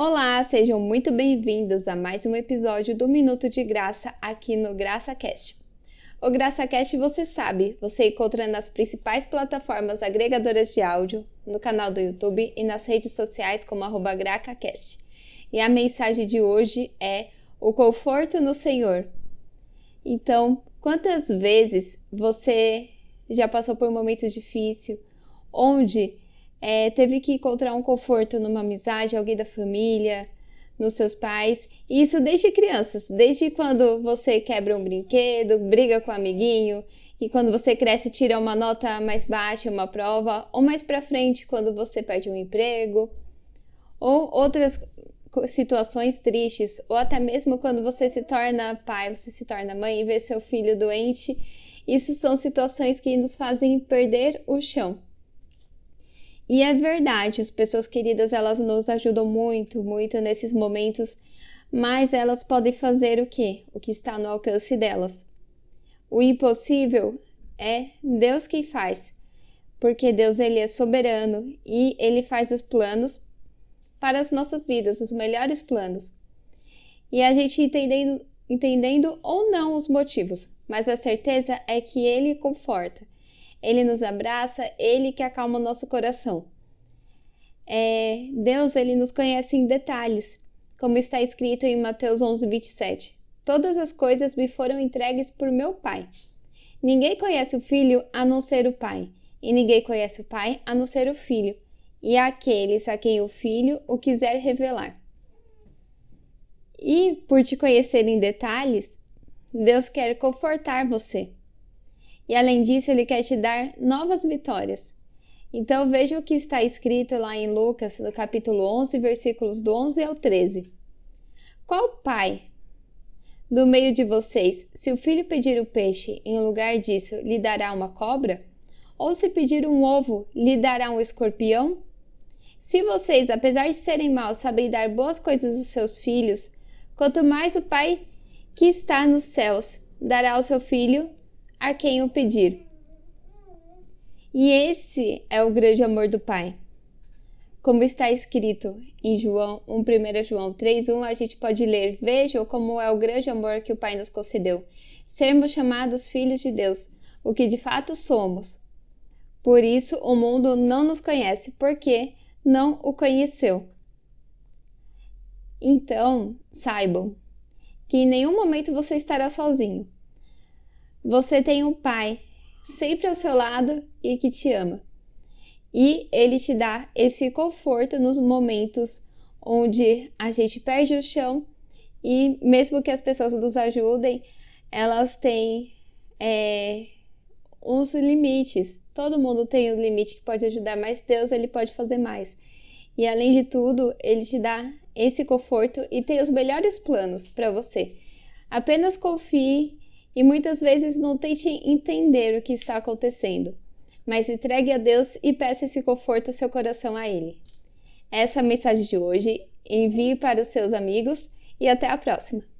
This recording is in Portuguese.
Olá, sejam muito bem-vindos a mais um episódio do Minuto de Graça aqui no GraçaCast. O GraçaCast, você sabe, você encontra nas principais plataformas agregadoras de áudio, no canal do YouTube e nas redes sociais como arroba GracaCast. E a mensagem de hoje é o conforto no Senhor. Então, quantas vezes você já passou por momentos difíceis, onde é, teve que encontrar um conforto numa amizade, alguém da família, nos seus pais. E isso desde crianças, desde quando você quebra um brinquedo, briga com um amiguinho, e quando você cresce tira uma nota mais baixa, uma prova, ou mais para frente quando você perde um emprego, ou outras situações tristes, ou até mesmo quando você se torna pai, você se torna mãe e vê seu filho doente. Isso são situações que nos fazem perder o chão. E é verdade, as pessoas queridas elas nos ajudam muito, muito nesses momentos, mas elas podem fazer o que? O que está no alcance delas. O impossível é Deus quem faz, porque Deus ele é soberano e ele faz os planos para as nossas vidas, os melhores planos. E a gente entendendo, entendendo ou não os motivos, mas a certeza é que ele conforta ele nos abraça, ele que acalma o nosso coração. É, Deus, ele nos conhece em detalhes, como está escrito em Mateus 11, 27. Todas as coisas me foram entregues por meu Pai. Ninguém conhece o Filho a não ser o Pai, e ninguém conhece o Pai a não ser o Filho, e aqueles a quem o Filho o quiser revelar. E por te conhecer em detalhes, Deus quer confortar você. E além disso, ele quer te dar novas vitórias. Então veja o que está escrito lá em Lucas, no capítulo 11, versículos do 11 ao 13. Qual pai do meio de vocês, se o filho pedir o peixe, em lugar disso, lhe dará uma cobra? Ou se pedir um ovo, lhe dará um escorpião? Se vocês, apesar de serem maus, sabem dar boas coisas aos seus filhos, quanto mais o Pai que está nos céus dará ao seu filho a quem o pedir. E esse é o grande amor do Pai. Como está escrito em João, 1 João 3:1, a gente pode ler: Vejam como é o grande amor que o Pai nos concedeu, sermos chamados filhos de Deus, o que de fato somos. Por isso o mundo não nos conhece, porque não o conheceu. Então, saibam que em nenhum momento você estará sozinho. Você tem um pai sempre ao seu lado e que te ama. E ele te dá esse conforto nos momentos onde a gente perde o chão e mesmo que as pessoas nos ajudem, elas têm é, uns limites. Todo mundo tem um limite que pode ajudar, mas Deus ele pode fazer mais. E além de tudo, ele te dá esse conforto e tem os melhores planos para você. Apenas confie e muitas vezes não tente entender o que está acontecendo, mas entregue a Deus e peça esse conforto ao seu coração a Ele. Essa é a mensagem de hoje. Envie para os seus amigos e até a próxima!